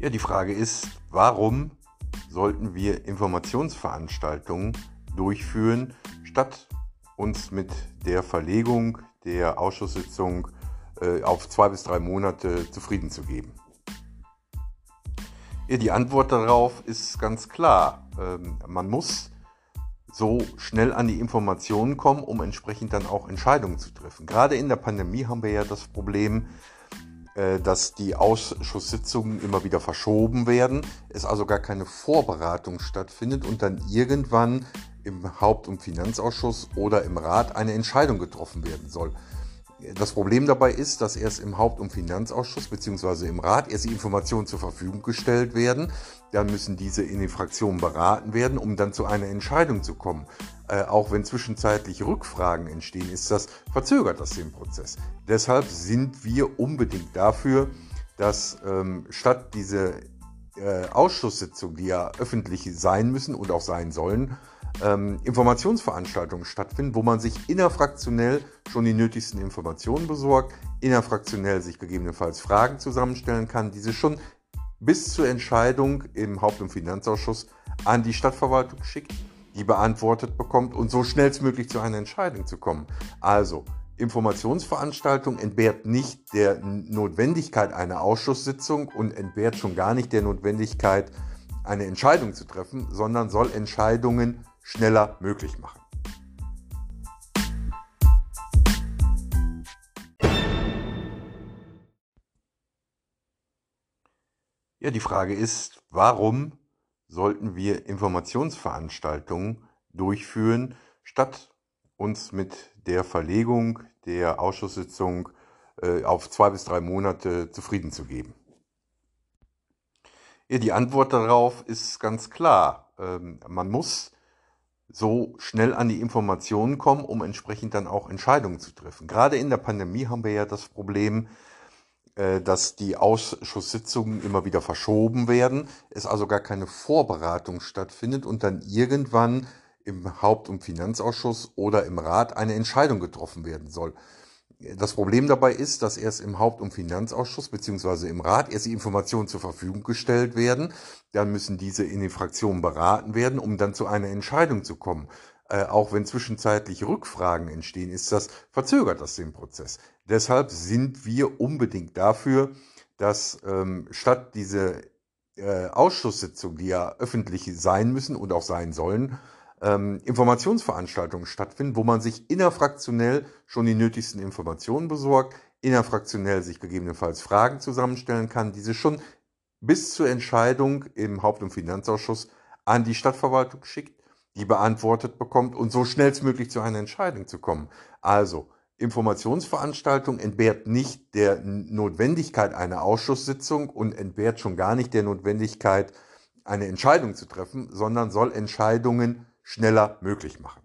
Ja, die Frage ist, warum sollten wir Informationsveranstaltungen durchführen, statt uns mit der Verlegung der Ausschusssitzung äh, auf zwei bis drei Monate zufrieden zu geben? Ja, die Antwort darauf ist ganz klar. Ähm, man muss so schnell an die Informationen kommen, um entsprechend dann auch Entscheidungen zu treffen. Gerade in der Pandemie haben wir ja das Problem, dass die Ausschusssitzungen immer wieder verschoben werden, es also gar keine Vorberatung stattfindet und dann irgendwann im Haupt- und Finanzausschuss oder im Rat eine Entscheidung getroffen werden soll. Das Problem dabei ist, dass erst im Haupt- und Finanzausschuss bzw. im Rat erst die Informationen zur Verfügung gestellt werden. Dann müssen diese in den Fraktionen beraten werden, um dann zu einer Entscheidung zu kommen. Äh, auch wenn zwischenzeitlich Rückfragen entstehen, ist das verzögert das den Prozess. Deshalb sind wir unbedingt dafür, dass ähm, statt diese äh, Ausschusssitzungen, die ja öffentlich sein müssen und auch sein sollen, ähm, Informationsveranstaltungen stattfinden, wo man sich innerfraktionell schon die nötigsten Informationen besorgt, innerfraktionell sich gegebenenfalls Fragen zusammenstellen kann, diese schon bis zur Entscheidung im Haupt- und Finanzausschuss an die Stadtverwaltung schickt, die beantwortet bekommt und so schnellstmöglich zu einer Entscheidung zu kommen. Also Informationsveranstaltung entbehrt nicht der Notwendigkeit einer Ausschusssitzung und entbehrt schon gar nicht der Notwendigkeit, eine Entscheidung zu treffen, sondern soll Entscheidungen schneller möglich machen. Ja, die Frage ist, warum sollten wir Informationsveranstaltungen durchführen, statt uns mit der Verlegung der Ausschusssitzung äh, auf zwei bis drei Monate zufrieden zu geben? Ja, die Antwort darauf ist ganz klar. Ähm, man muss so schnell an die Informationen kommen, um entsprechend dann auch Entscheidungen zu treffen. Gerade in der Pandemie haben wir ja das Problem, dass die Ausschusssitzungen immer wieder verschoben werden, es also gar keine Vorberatung stattfindet und dann irgendwann im Haupt- und Finanzausschuss oder im Rat eine Entscheidung getroffen werden soll. Das Problem dabei ist, dass erst im Haupt- und Finanzausschuss bzw. im Rat erst die Informationen zur Verfügung gestellt werden. Dann müssen diese in den Fraktionen beraten werden, um dann zu einer Entscheidung zu kommen. Äh, auch wenn zwischenzeitlich Rückfragen entstehen, ist das verzögert das den Prozess. Deshalb sind wir unbedingt dafür, dass ähm, statt diese äh, Ausschusssitzungen, die ja öffentlich sein müssen und auch sein sollen, ähm, Informationsveranstaltungen stattfinden, wo man sich innerfraktionell schon die nötigsten Informationen besorgt, innerfraktionell sich gegebenenfalls Fragen zusammenstellen kann, diese schon bis zur Entscheidung im Haupt- und Finanzausschuss an die Stadtverwaltung schickt, die beantwortet bekommt und so schnellstmöglich zu einer Entscheidung zu kommen. Also Informationsveranstaltung entbehrt nicht der Notwendigkeit einer Ausschusssitzung und entbehrt schon gar nicht der Notwendigkeit, eine Entscheidung zu treffen, sondern soll Entscheidungen schneller möglich machen.